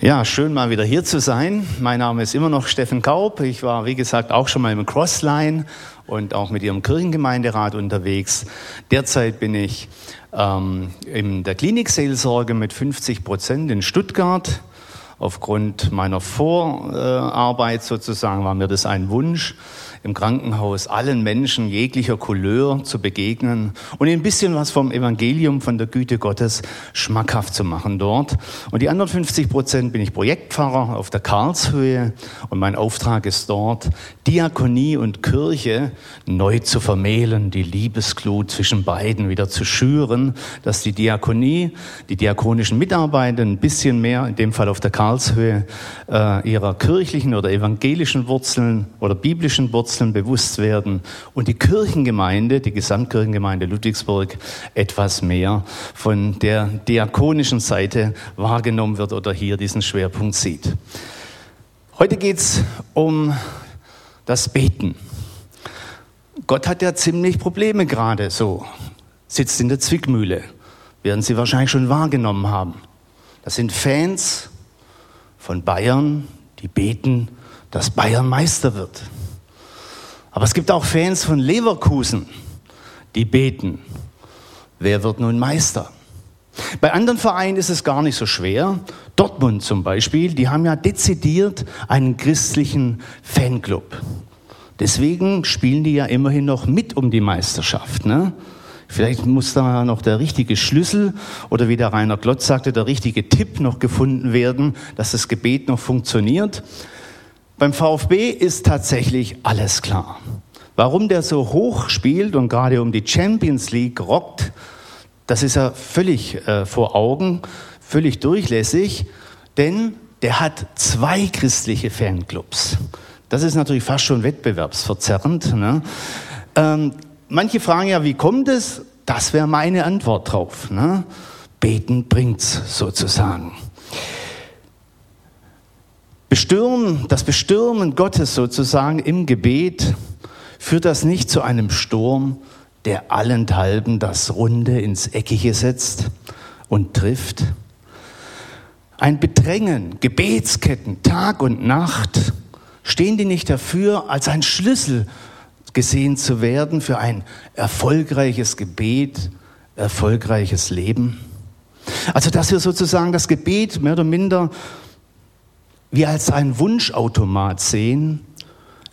Ja, schön mal wieder hier zu sein. Mein Name ist immer noch Steffen Kaub. Ich war, wie gesagt, auch schon mal im Crossline und auch mit Ihrem Kirchengemeinderat unterwegs. Derzeit bin ich ähm, in der Klinikseelsorge mit 50 Prozent in Stuttgart. Aufgrund meiner Vorarbeit sozusagen war mir das ein Wunsch im Krankenhaus allen Menschen jeglicher Couleur zu begegnen und ein bisschen was vom Evangelium, von der Güte Gottes schmackhaft zu machen dort. Und die anderen 50 Prozent bin ich Projektpfarrer auf der Karlshöhe und mein Auftrag ist dort, Diakonie und Kirche neu zu vermählen, die Liebesglut zwischen beiden wieder zu schüren, dass die Diakonie, die diakonischen Mitarbeiter ein bisschen mehr, in dem Fall auf der Karlshöhe, äh, ihrer kirchlichen oder evangelischen Wurzeln oder biblischen Wurzeln Wurzeln bewusst werden und die Kirchengemeinde, die Gesamtkirchengemeinde Ludwigsburg, etwas mehr von der diakonischen Seite wahrgenommen wird oder hier diesen Schwerpunkt sieht. Heute geht es um das Beten. Gott hat ja ziemlich Probleme gerade so, sitzt in der Zwickmühle, werden Sie wahrscheinlich schon wahrgenommen haben. Das sind Fans von Bayern, die beten, dass Bayern Meister wird. Aber es gibt auch Fans von Leverkusen, die beten. Wer wird nun Meister? Bei anderen Vereinen ist es gar nicht so schwer. Dortmund zum Beispiel, die haben ja dezidiert einen christlichen Fanclub. Deswegen spielen die ja immerhin noch mit um die Meisterschaft. Ne? Vielleicht muss da noch der richtige Schlüssel oder wie der Rainer Glotz sagte, der richtige Tipp noch gefunden werden, dass das Gebet noch funktioniert. Beim VfB ist tatsächlich alles klar. Warum der so hoch spielt und gerade um die Champions League rockt, das ist ja völlig äh, vor Augen, völlig durchlässig, denn der hat zwei christliche Fanclubs. Das ist natürlich fast schon wettbewerbsverzerrend. Ne? Ähm, manche fragen ja, wie kommt es? Das wäre meine Antwort drauf. Ne? Beten bringt's sozusagen. Bestürmen, das Bestürmen Gottes sozusagen im Gebet führt das nicht zu einem Sturm, der allenthalben das Runde ins Eckige setzt und trifft. Ein Bedrängen, Gebetsketten, Tag und Nacht, stehen die nicht dafür, als ein Schlüssel gesehen zu werden für ein erfolgreiches Gebet, erfolgreiches Leben? Also, dass wir sozusagen das Gebet mehr oder minder wir als ein Wunschautomat sehen,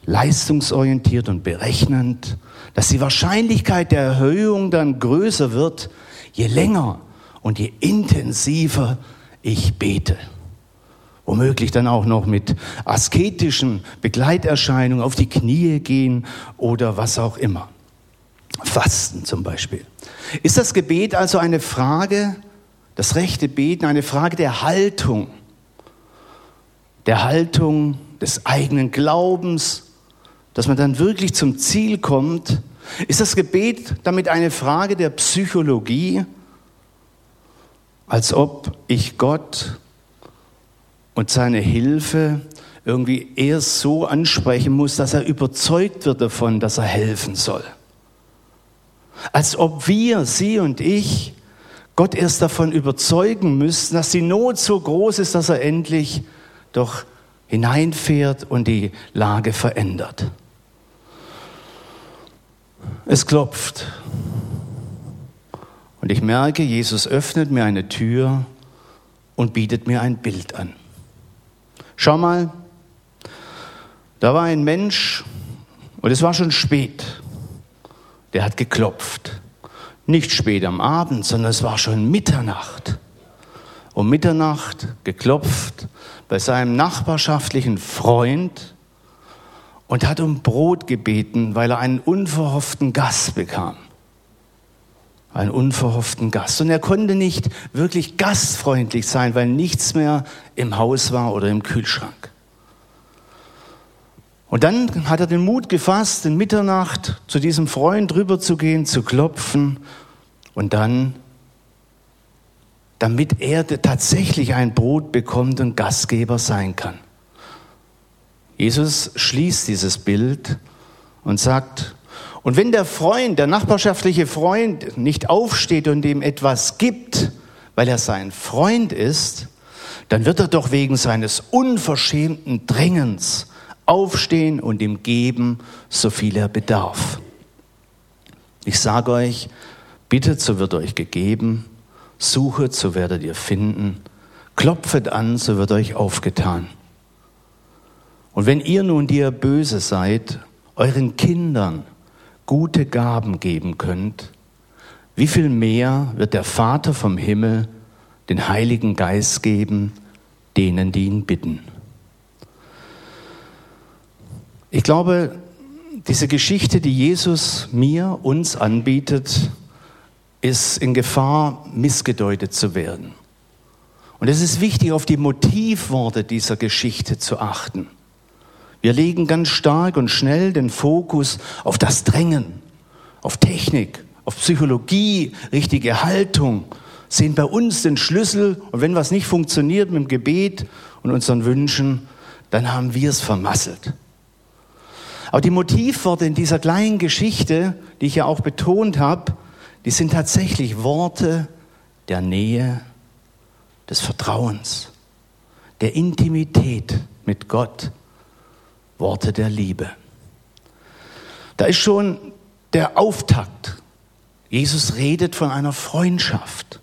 leistungsorientiert und berechnend, dass die Wahrscheinlichkeit der Erhöhung dann größer wird, je länger und je intensiver ich bete. Womöglich dann auch noch mit asketischen Begleiterscheinungen auf die Knie gehen oder was auch immer. Fasten zum Beispiel. Ist das Gebet also eine Frage, das rechte Beten, eine Frage der Haltung? Der Haltung, des eigenen Glaubens, dass man dann wirklich zum Ziel kommt? Ist das Gebet damit eine Frage der Psychologie, als ob ich Gott und seine Hilfe irgendwie erst so ansprechen muss, dass er überzeugt wird davon, dass er helfen soll? Als ob wir, Sie und ich, Gott erst davon überzeugen müssten, dass die Not so groß ist, dass er endlich doch hineinfährt und die Lage verändert. Es klopft. Und ich merke, Jesus öffnet mir eine Tür und bietet mir ein Bild an. Schau mal, da war ein Mensch und es war schon spät. Der hat geklopft. Nicht spät am Abend, sondern es war schon Mitternacht um Mitternacht geklopft bei seinem nachbarschaftlichen Freund und hat um Brot gebeten, weil er einen unverhofften Gast bekam. Einen unverhofften Gast. Und er konnte nicht wirklich gastfreundlich sein, weil nichts mehr im Haus war oder im Kühlschrank. Und dann hat er den Mut gefasst, in Mitternacht zu diesem Freund rüberzugehen, zu klopfen und dann damit er tatsächlich ein Brot bekommt und Gastgeber sein kann. Jesus schließt dieses Bild und sagt, und wenn der Freund, der nachbarschaftliche Freund nicht aufsteht und ihm etwas gibt, weil er sein Freund ist, dann wird er doch wegen seines unverschämten Drängens aufstehen und ihm geben, so viel er bedarf. Ich sage euch, bittet, so wird euch gegeben, suchet, so werdet ihr finden, klopfet an, so wird euch aufgetan. Und wenn ihr nun, die ihr böse seid, euren Kindern gute Gaben geben könnt, wie viel mehr wird der Vater vom Himmel den Heiligen Geist geben, denen, die ihn bitten? Ich glaube, diese Geschichte, die Jesus mir, uns anbietet, ist in Gefahr, missgedeutet zu werden. Und es ist wichtig, auf die Motivworte dieser Geschichte zu achten. Wir legen ganz stark und schnell den Fokus auf das Drängen, auf Technik, auf Psychologie, richtige Haltung, sehen bei uns den Schlüssel und wenn was nicht funktioniert mit dem Gebet und unseren Wünschen, dann haben wir es vermasselt. Aber die Motivworte in dieser kleinen Geschichte, die ich ja auch betont habe, die sind tatsächlich Worte der Nähe, des Vertrauens, der Intimität mit Gott, Worte der Liebe. Da ist schon der Auftakt. Jesus redet von einer Freundschaft.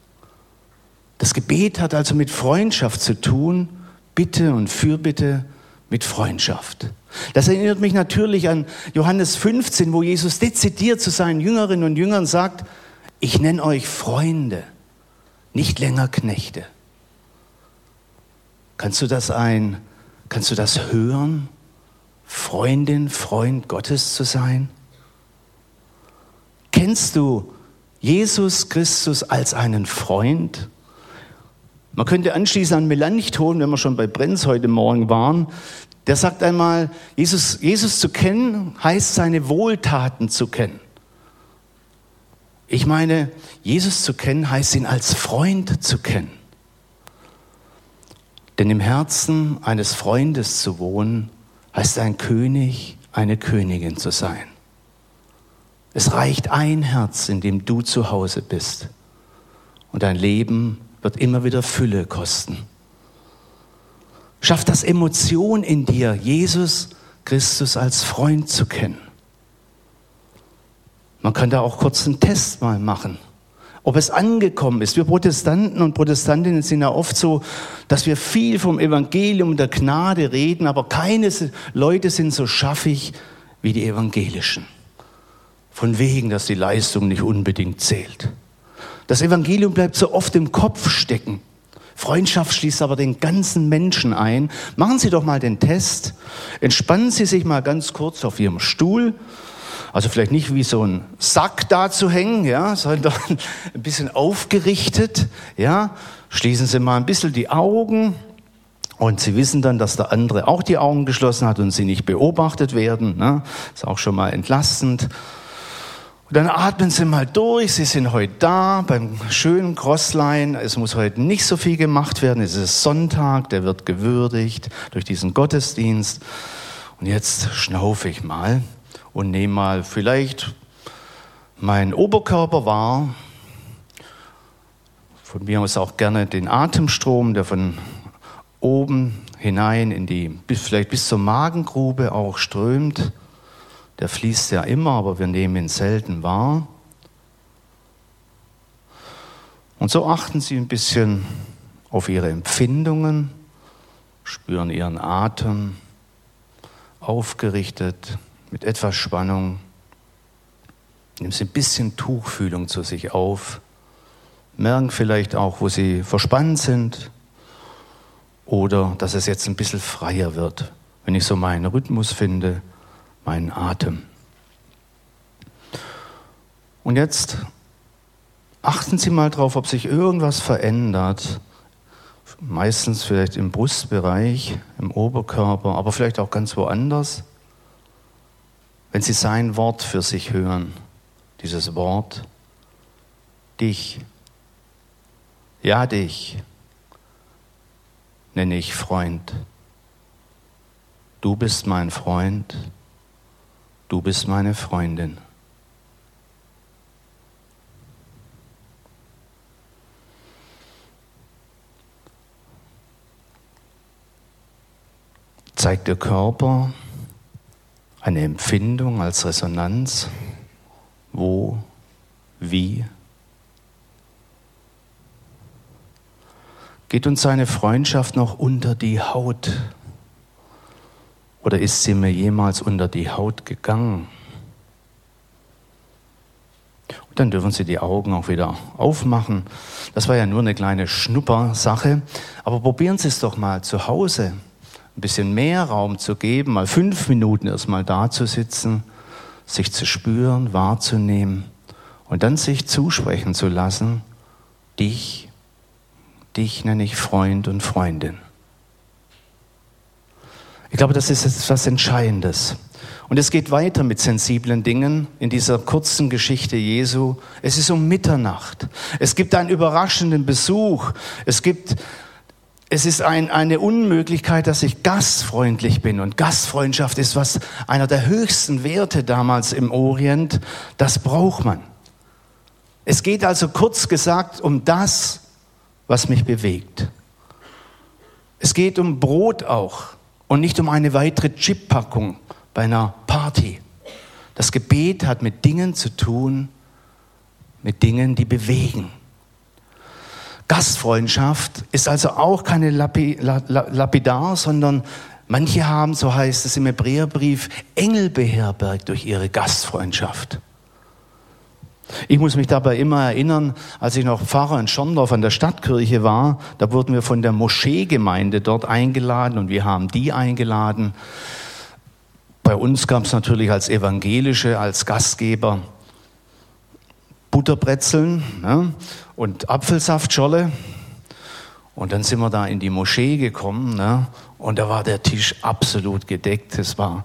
Das Gebet hat also mit Freundschaft zu tun, Bitte und Fürbitte mit Freundschaft. Das erinnert mich natürlich an Johannes 15, wo Jesus dezidiert zu seinen Jüngerinnen und Jüngern sagt, ich nenne euch Freunde, nicht länger Knechte. Kannst du das ein, kannst du das hören? Freundin, Freund Gottes zu sein? Kennst du Jesus Christus als einen Freund? Man könnte anschließen an Melanchthon, wenn wir schon bei Brenz heute Morgen waren. Der sagt einmal, Jesus, Jesus zu kennen heißt seine Wohltaten zu kennen. Ich meine, Jesus zu kennen heißt ihn als Freund zu kennen. Denn im Herzen eines Freundes zu wohnen, heißt ein König, eine Königin zu sein. Es reicht ein Herz, in dem du zu Hause bist. Und dein Leben wird immer wieder Fülle kosten. Schaff das Emotion in dir, Jesus Christus als Freund zu kennen. Man kann da auch kurz einen Test mal machen, ob es angekommen ist. Wir Protestanten und Protestantinnen sind ja oft so, dass wir viel vom Evangelium der Gnade reden, aber keine Leute sind so schaffig wie die Evangelischen. Von wegen, dass die Leistung nicht unbedingt zählt. Das Evangelium bleibt so oft im Kopf stecken. Freundschaft schließt aber den ganzen Menschen ein. Machen Sie doch mal den Test. Entspannen Sie sich mal ganz kurz auf Ihrem Stuhl also vielleicht nicht wie so ein Sack da zu hängen, ja, sondern ein bisschen aufgerichtet, ja. Schließen Sie mal ein bisschen die Augen und Sie wissen dann, dass der andere auch die Augen geschlossen hat und Sie nicht beobachtet werden. Ne? Ist auch schon mal entlastend. Und dann atmen Sie mal durch. Sie sind heute da beim schönen Crossline. Es muss heute nicht so viel gemacht werden. Es ist Sonntag, der wird gewürdigt durch diesen Gottesdienst. Und jetzt schnaufe ich mal und nehme mal vielleicht meinen Oberkörper wahr. Von mir aus auch gerne den Atemstrom, der von oben hinein in die, vielleicht bis zur Magengrube auch strömt. Der fließt ja immer, aber wir nehmen ihn selten wahr. Und so achten Sie ein bisschen auf Ihre Empfindungen, spüren Ihren Atem aufgerichtet mit etwas Spannung. Nehmen Sie ein bisschen Tuchfühlung zu sich auf. Merken vielleicht auch, wo Sie verspannt sind. Oder dass es jetzt ein bisschen freier wird, wenn ich so meinen Rhythmus finde, meinen Atem. Und jetzt achten Sie mal drauf, ob sich irgendwas verändert. Meistens vielleicht im Brustbereich, im Oberkörper, aber vielleicht auch ganz woanders wenn Sie sein Wort für sich hören, dieses Wort, dich, ja dich, nenne ich Freund. Du bist mein Freund, du bist meine Freundin. Zeigt der Körper eine Empfindung als Resonanz? Wo? Wie? Geht uns seine Freundschaft noch unter die Haut? Oder ist sie mir jemals unter die Haut gegangen? Und dann dürfen Sie die Augen auch wieder aufmachen. Das war ja nur eine kleine Schnuppersache. Aber probieren Sie es doch mal zu Hause. Ein bisschen mehr Raum zu geben, mal fünf Minuten erstmal da zu sitzen, sich zu spüren, wahrzunehmen und dann sich zusprechen zu lassen, dich Dich nenne ich Freund und Freundin. Ich glaube, das ist etwas Entscheidendes. Und es geht weiter mit sensiblen Dingen in dieser kurzen Geschichte Jesu. Es ist um Mitternacht. Es gibt einen überraschenden Besuch. Es gibt, es ist ein, eine Unmöglichkeit, dass ich gastfreundlich bin. Und Gastfreundschaft ist was, einer der höchsten Werte damals im Orient. Das braucht man. Es geht also kurz gesagt um das, was mich bewegt. Es geht um Brot auch und nicht um eine weitere Chippackung bei einer Party. Das Gebet hat mit Dingen zu tun, mit Dingen, die bewegen. Gastfreundschaft ist also auch keine Lapidar, sondern manche haben, so heißt es im Hebräerbrief, Engel beherbergt durch ihre Gastfreundschaft. Ich muss mich dabei immer erinnern, als ich noch Pfarrer in Schorndorf an der Stadtkirche war, da wurden wir von der Moscheegemeinde dort eingeladen und wir haben die eingeladen. Bei uns gab es natürlich als Evangelische, als Gastgeber Butterbrezeln ne, und Apfelsaftscholle. Und dann sind wir da in die Moschee gekommen ne, und da war der Tisch absolut gedeckt. Es war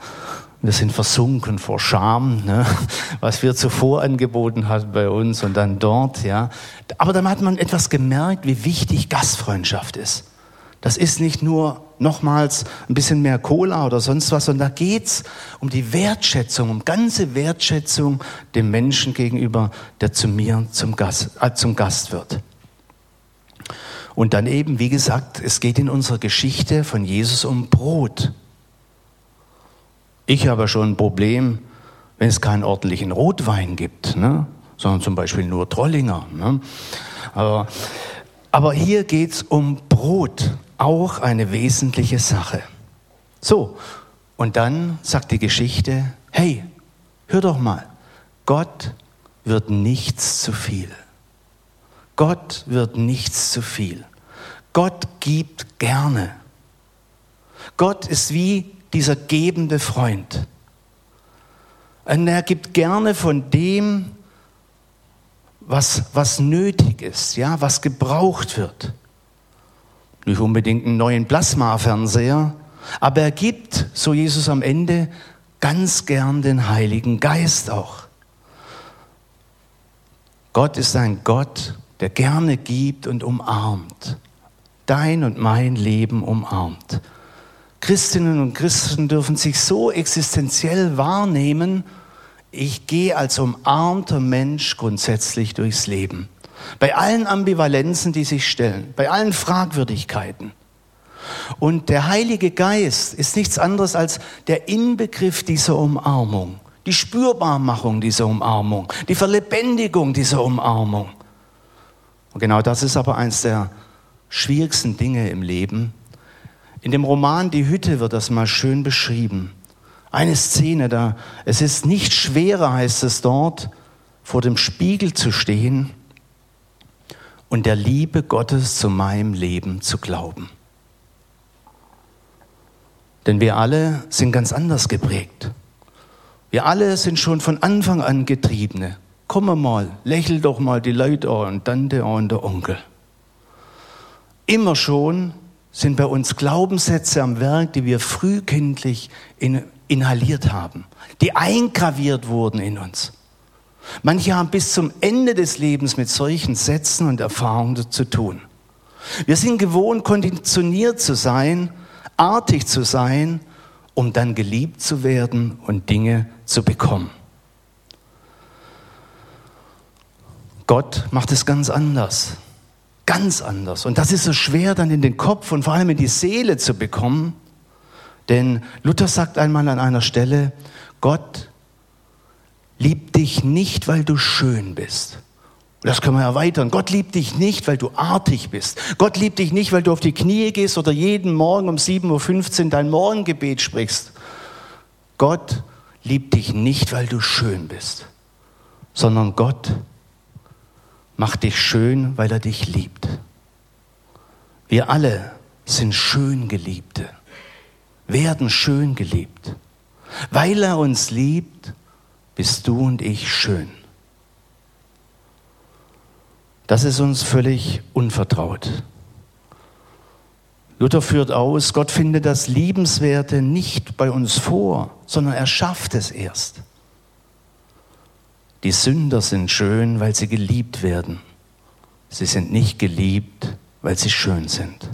wir sind versunken vor Scham, ne? was wir zuvor angeboten hatten bei uns und dann dort, ja. Aber dann hat man etwas gemerkt, wie wichtig Gastfreundschaft ist. Das ist nicht nur nochmals ein bisschen mehr Cola oder sonst was, sondern da geht's um die Wertschätzung, um ganze Wertschätzung dem Menschen gegenüber, der zu mir zum Gast, äh, zum Gast wird. Und dann eben, wie gesagt, es geht in unserer Geschichte von Jesus um Brot. Ich habe schon ein Problem, wenn es keinen ordentlichen Rotwein gibt, ne? sondern zum Beispiel nur Trollinger. Ne? Aber, aber hier geht es um Brot, auch eine wesentliche Sache. So, und dann sagt die Geschichte, hey, hör doch mal, Gott wird nichts zu viel. Gott wird nichts zu viel. Gott gibt gerne. Gott ist wie dieser gebende Freund. Und er gibt gerne von dem, was, was nötig ist, ja, was gebraucht wird. Nicht unbedingt einen neuen Plasmafernseher, aber er gibt, so Jesus am Ende, ganz gern den Heiligen Geist auch. Gott ist ein Gott, der gerne gibt und umarmt. Dein und mein Leben umarmt. Christinnen und Christen dürfen sich so existenziell wahrnehmen, ich gehe als umarmter Mensch grundsätzlich durchs Leben. Bei allen Ambivalenzen, die sich stellen, bei allen Fragwürdigkeiten. Und der Heilige Geist ist nichts anderes als der Inbegriff dieser Umarmung, die Spürbarmachung dieser Umarmung, die Verlebendigung dieser Umarmung. Und genau das ist aber eines der schwierigsten Dinge im Leben, in dem Roman Die Hütte wird das mal schön beschrieben. Eine Szene da, es ist nicht schwerer, heißt es dort, vor dem Spiegel zu stehen und der Liebe Gottes zu meinem Leben zu glauben. Denn wir alle sind ganz anders geprägt. Wir alle sind schon von Anfang an Getriebene. Komm mal, lächel doch mal die Leute an und Tante und der Onkel. Immer schon sind bei uns Glaubenssätze am Werk, die wir frühkindlich in, inhaliert haben, die eingraviert wurden in uns. Manche haben bis zum Ende des Lebens mit solchen Sätzen und Erfahrungen zu tun. Wir sind gewohnt, konditioniert zu sein, artig zu sein, um dann geliebt zu werden und Dinge zu bekommen. Gott macht es ganz anders ganz anders. Und das ist so schwer dann in den Kopf und vor allem in die Seele zu bekommen. Denn Luther sagt einmal an einer Stelle, Gott liebt dich nicht, weil du schön bist. Das können wir erweitern. Gott liebt dich nicht, weil du artig bist. Gott liebt dich nicht, weil du auf die Knie gehst oder jeden Morgen um 7.15 Uhr dein Morgengebet sprichst. Gott liebt dich nicht, weil du schön bist, sondern Gott macht dich schön, weil er dich liebt. Wir alle sind schön Geliebte, werden schön geliebt. Weil er uns liebt, bist du und ich schön. Das ist uns völlig unvertraut. Luther führt aus, Gott findet das Liebenswerte nicht bei uns vor, sondern er schafft es erst. Die Sünder sind schön, weil sie geliebt werden. Sie sind nicht geliebt, weil sie schön sind.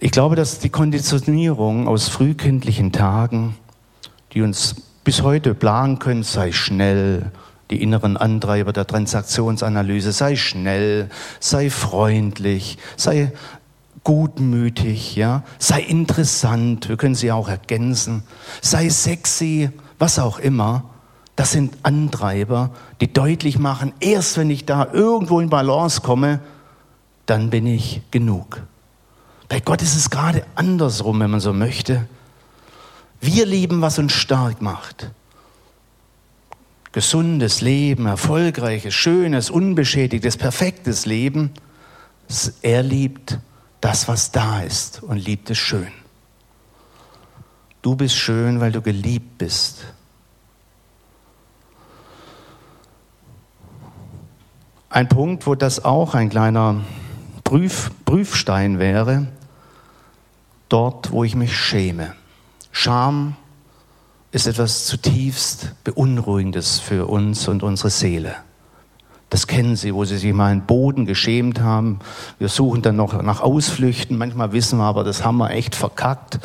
Ich glaube, dass die Konditionierung aus frühkindlichen Tagen, die uns bis heute planen können, sei schnell, die inneren Antreiber der Transaktionsanalyse, sei schnell, sei freundlich, sei gutmütig, ja, sei interessant, wir können sie auch ergänzen, sei sexy, was auch immer. Das sind Antreiber, die deutlich machen, erst wenn ich da irgendwo in Balance komme, dann bin ich genug. Bei Gott ist es gerade andersrum, wenn man so möchte. Wir lieben, was uns stark macht. Gesundes Leben, erfolgreiches, schönes, unbeschädigtes, perfektes Leben. Er liebt das, was da ist und liebt es schön. Du bist schön, weil du geliebt bist. Ein Punkt, wo das auch ein kleiner Prüf, Prüfstein wäre, dort, wo ich mich schäme. Scham ist etwas zutiefst Beunruhigendes für uns und unsere Seele. Das kennen Sie, wo Sie sich mal einen Boden geschämt haben. Wir suchen dann noch nach Ausflüchten. Manchmal wissen wir aber, das haben wir echt verkackt.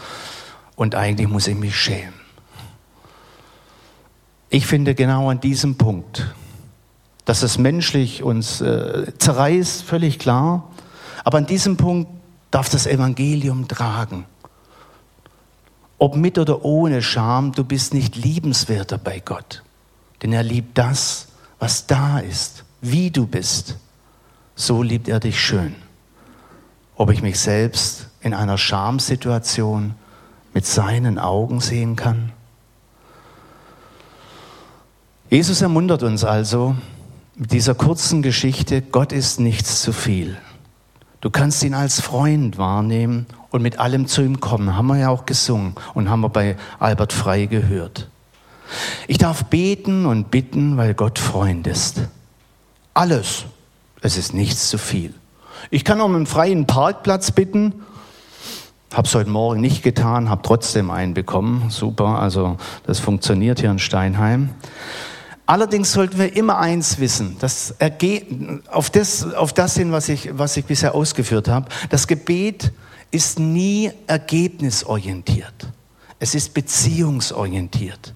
Und eigentlich muss ich mich schämen. Ich finde genau an diesem Punkt, dass es menschlich uns äh, zerreißt, völlig klar. Aber an diesem Punkt darf das Evangelium tragen. Ob mit oder ohne Scham, du bist nicht liebenswerter bei Gott. Denn er liebt das, was da ist, wie du bist. So liebt er dich schön. Ob ich mich selbst in einer Schamsituation mit seinen Augen sehen kann? Jesus ermuntert uns also mit dieser kurzen Geschichte, Gott ist nichts zu viel. Du kannst ihn als Freund wahrnehmen und mit allem zu ihm kommen. Haben wir ja auch gesungen und haben wir bei Albert Frei gehört. Ich darf beten und bitten, weil Gott Freund ist. Alles. Es ist nichts zu viel. Ich kann um einen freien Parkplatz bitten. Habe es heute Morgen nicht getan, habe trotzdem einen bekommen. Super, also das funktioniert hier in Steinheim. Allerdings sollten wir immer eins wissen, das auf, das, auf das hin, was ich, was ich bisher ausgeführt habe. Das Gebet ist nie ergebnisorientiert. Es ist beziehungsorientiert.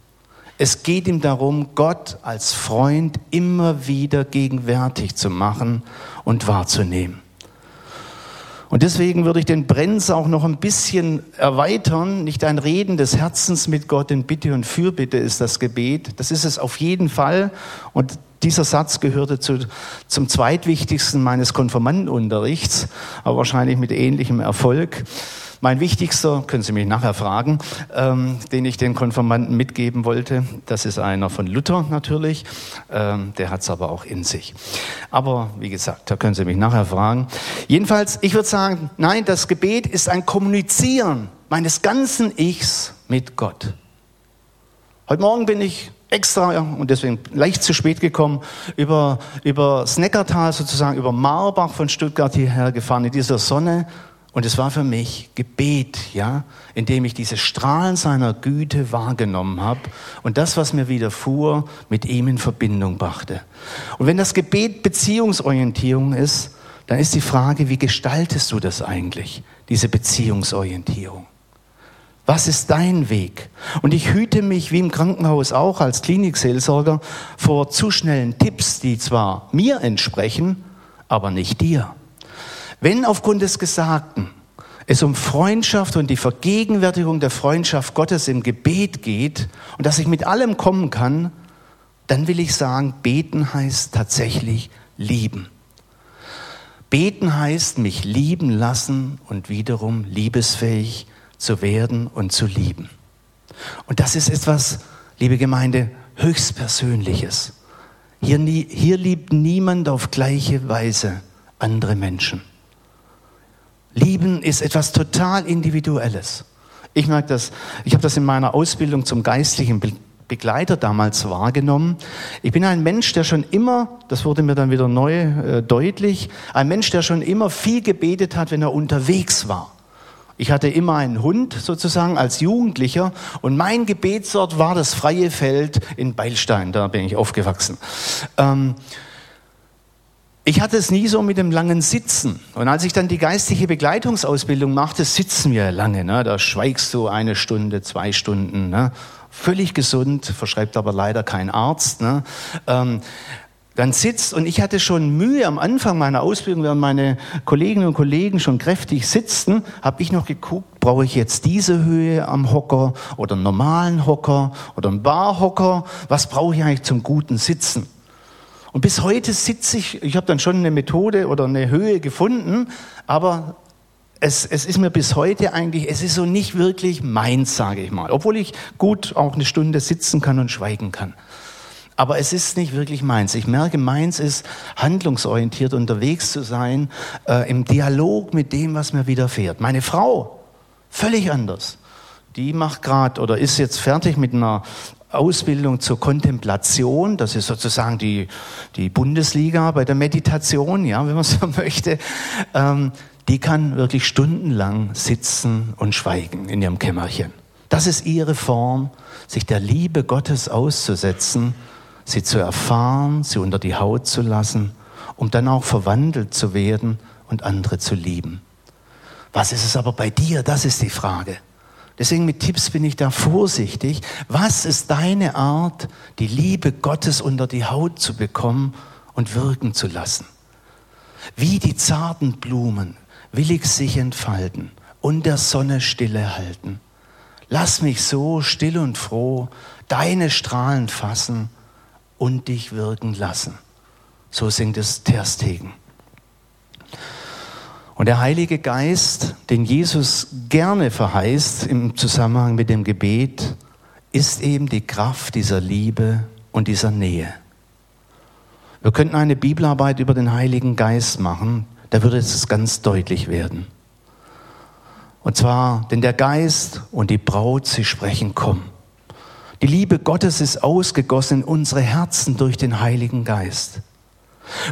Es geht ihm darum, Gott als Freund immer wieder gegenwärtig zu machen und wahrzunehmen. Und deswegen würde ich den Brenz auch noch ein bisschen erweitern. Nicht ein Reden des Herzens mit Gott in Bitte und Fürbitte ist das Gebet. Das ist es auf jeden Fall. Und dieser Satz gehörte zu, zum zweitwichtigsten meines Konformantenunterrichts, aber wahrscheinlich mit ähnlichem Erfolg. Mein wichtigster, können Sie mich nachher fragen, ähm, den ich den Konfirmanden mitgeben wollte, das ist einer von Luther natürlich, ähm, der hat es aber auch in sich. Aber wie gesagt, da können Sie mich nachher fragen. Jedenfalls, ich würde sagen, nein, das Gebet ist ein Kommunizieren meines ganzen Ichs mit Gott. Heute Morgen bin ich extra und deswegen leicht zu spät gekommen, über, über Sneckertal sozusagen, über Marbach von Stuttgart hierher gefahren in dieser Sonne und es war für mich Gebet, ja, indem ich diese Strahlen seiner Güte wahrgenommen habe und das, was mir widerfuhr, mit ihm in Verbindung brachte. Und wenn das Gebet Beziehungsorientierung ist, dann ist die Frage, wie gestaltest du das eigentlich, diese Beziehungsorientierung? Was ist dein Weg? Und ich hüte mich, wie im Krankenhaus auch als Klinikseelsorger, vor zu schnellen Tipps, die zwar mir entsprechen, aber nicht dir. Wenn aufgrund des Gesagten es um Freundschaft und die Vergegenwärtigung der Freundschaft Gottes im Gebet geht und dass ich mit allem kommen kann, dann will ich sagen, beten heißt tatsächlich lieben. Beten heißt mich lieben lassen und wiederum liebesfähig zu werden und zu lieben. Und das ist etwas, liebe Gemeinde, höchstpersönliches. Hier, hier liebt niemand auf gleiche Weise andere Menschen. Lieben ist etwas total Individuelles. Ich merke das, ich habe das in meiner Ausbildung zum geistlichen Begleiter damals wahrgenommen. Ich bin ein Mensch, der schon immer, das wurde mir dann wieder neu äh, deutlich, ein Mensch, der schon immer viel gebetet hat, wenn er unterwegs war. Ich hatte immer einen Hund sozusagen als Jugendlicher und mein Gebetsort war das freie Feld in Beilstein, da bin ich aufgewachsen. Ähm, ich hatte es nie so mit dem langen Sitzen. Und als ich dann die geistliche Begleitungsausbildung machte, sitzen wir lange. Ne? Da schweigst du eine Stunde, zwei Stunden. Ne? völlig gesund, verschreibt aber leider kein Arzt. Ne? Ähm, dann sitzt, und ich hatte schon Mühe am Anfang meiner Ausbildung, während meine Kolleginnen und Kollegen schon kräftig sitzten, habe ich noch geguckt, brauche ich jetzt diese Höhe am Hocker oder einen normalen Hocker oder einen Barhocker? Was brauche ich eigentlich zum guten Sitzen? Und bis heute sitze ich, ich habe dann schon eine Methode oder eine Höhe gefunden, aber es, es ist mir bis heute eigentlich, es ist so nicht wirklich meins, sage ich mal. Obwohl ich gut auch eine Stunde sitzen kann und schweigen kann. Aber es ist nicht wirklich meins. Ich merke, meins ist handlungsorientiert unterwegs zu sein, äh, im Dialog mit dem, was mir widerfährt. Meine Frau, völlig anders. Die macht gerade oder ist jetzt fertig mit einer Ausbildung zur Kontemplation. Das ist sozusagen die, die Bundesliga bei der Meditation, ja, wenn man so möchte. Ähm, die kann wirklich stundenlang sitzen und schweigen in ihrem Kämmerchen. Das ist ihre Form, sich der Liebe Gottes auszusetzen, sie zu erfahren, sie unter die Haut zu lassen, um dann auch verwandelt zu werden und andere zu lieben. Was ist es aber bei dir? Das ist die Frage. Deswegen mit Tipps bin ich da vorsichtig. Was ist deine Art, die Liebe Gottes unter die Haut zu bekommen und wirken zu lassen? Wie die zarten Blumen, willig sich entfalten und der Sonne stille halten. Lass mich so still und froh deine Strahlen fassen und dich wirken lassen. So singt es Terstegen. Und der Heilige Geist, den Jesus gerne verheißt im Zusammenhang mit dem Gebet, ist eben die Kraft dieser Liebe und dieser Nähe. Wir könnten eine Bibelarbeit über den Heiligen Geist machen, da würde es ganz deutlich werden. Und zwar, denn der Geist und die Braut, sie sprechen, komm. Die Liebe Gottes ist ausgegossen in unsere Herzen durch den Heiligen Geist.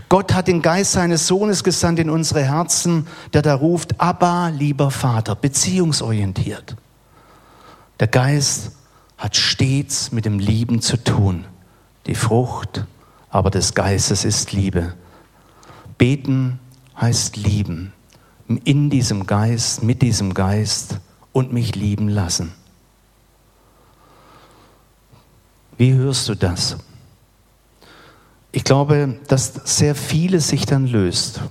Gott hat den Geist seines Sohnes gesandt in unsere Herzen, der da ruft, Abba, lieber Vater, beziehungsorientiert. Der Geist hat stets mit dem Lieben zu tun. Die Frucht aber des Geistes ist Liebe. Beten heißt lieben. In diesem Geist, mit diesem Geist und mich lieben lassen. Wie hörst du das? Ich glaube, dass sehr vieles sich dann löst.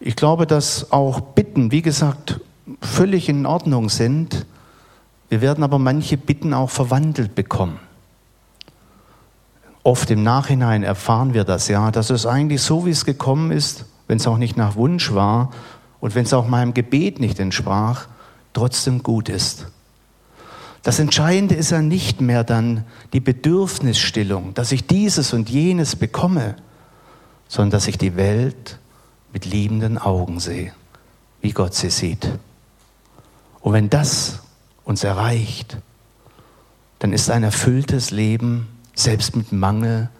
Ich glaube, dass auch Bitten, wie gesagt, völlig in Ordnung sind. Wir werden aber manche Bitten auch verwandelt bekommen. Oft im Nachhinein erfahren wir das ja, dass es eigentlich so, wie es gekommen ist, wenn es auch nicht nach Wunsch war und wenn es auch meinem Gebet nicht entsprach, trotzdem gut ist. Das Entscheidende ist ja nicht mehr dann die Bedürfnisstillung, dass ich dieses und jenes bekomme, sondern dass ich die Welt mit liebenden Augen sehe, wie Gott sie sieht. Und wenn das uns erreicht, dann ist ein erfülltes Leben selbst mit Mangel,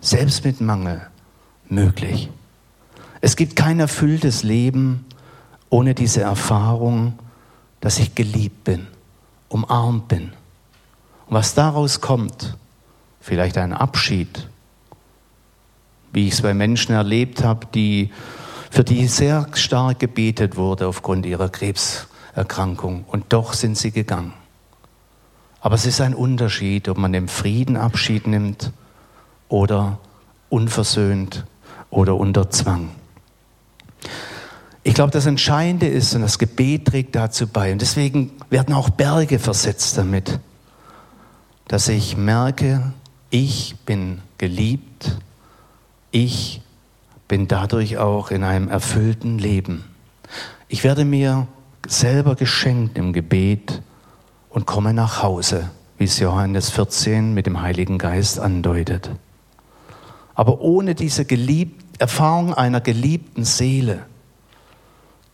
selbst mit Mangel möglich. Es gibt kein erfülltes Leben ohne diese Erfahrung, dass ich geliebt bin, umarmt bin. Und was daraus kommt, vielleicht ein Abschied, wie ich es bei Menschen erlebt habe, die, für die sehr stark gebetet wurde aufgrund ihrer Krebserkrankung. Und doch sind sie gegangen. Aber es ist ein Unterschied, ob man im Frieden Abschied nimmt oder unversöhnt oder unter Zwang. Ich glaube, das Entscheidende ist, und das Gebet trägt dazu bei, und deswegen werden auch Berge versetzt damit, dass ich merke, ich bin geliebt, ich bin dadurch auch in einem erfüllten Leben. Ich werde mir selber geschenkt im Gebet und komme nach Hause, wie es Johannes 14 mit dem Heiligen Geist andeutet. Aber ohne diese Gelieb Erfahrung einer geliebten Seele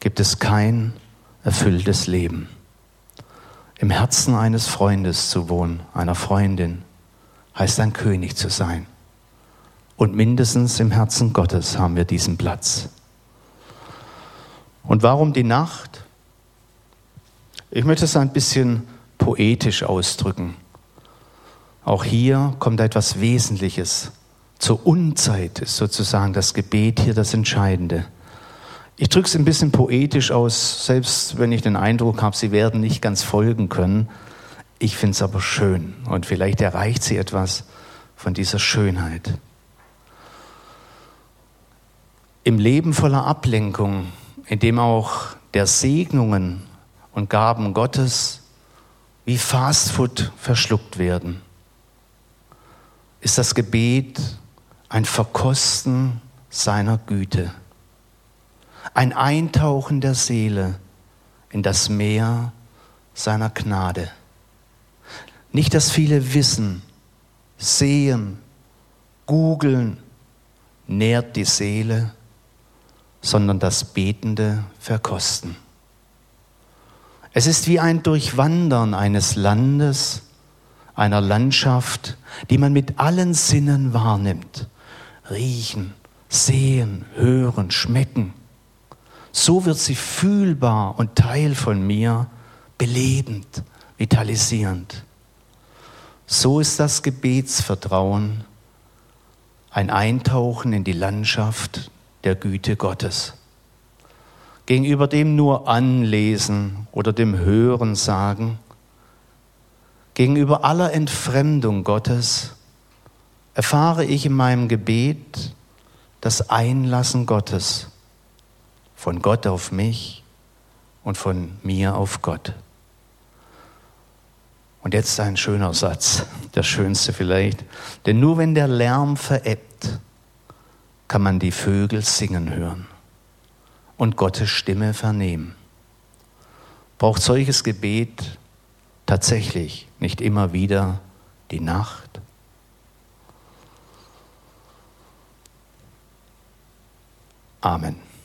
gibt es kein erfülltes Leben. Im Herzen eines Freundes zu wohnen, einer Freundin, heißt ein König zu sein. Und mindestens im Herzen Gottes haben wir diesen Platz. Und warum die Nacht? Ich möchte es ein bisschen poetisch ausdrücken. Auch hier kommt etwas Wesentliches. Zur Unzeit ist sozusagen das Gebet hier das Entscheidende. Ich drücke es ein bisschen poetisch aus, selbst wenn ich den Eindruck habe, Sie werden nicht ganz folgen können. Ich finde es aber schön und vielleicht erreicht Sie etwas von dieser Schönheit. Im Leben voller Ablenkung, in dem auch der Segnungen und Gaben Gottes wie Fastfood verschluckt werden, ist das Gebet ein Verkosten seiner Güte, ein Eintauchen der Seele in das Meer seiner Gnade. Nicht das viele Wissen, Sehen, Googeln nährt die Seele, sondern das betende Verkosten. Es ist wie ein Durchwandern eines Landes, einer Landschaft, die man mit allen Sinnen wahrnimmt. Riechen, sehen, hören, schmecken. So wird sie fühlbar und Teil von mir, belebend, vitalisierend. So ist das Gebetsvertrauen ein Eintauchen in die Landschaft der Güte Gottes. Gegenüber dem nur Anlesen oder dem Hören sagen, gegenüber aller Entfremdung Gottes erfahre ich in meinem Gebet das Einlassen Gottes, von Gott auf mich und von mir auf Gott. Und jetzt ein schöner Satz, der schönste vielleicht. Denn nur wenn der Lärm verebbt, kann man die Vögel singen hören und Gottes Stimme vernehmen. Braucht solches Gebet tatsächlich nicht immer wieder die Nacht? Amen.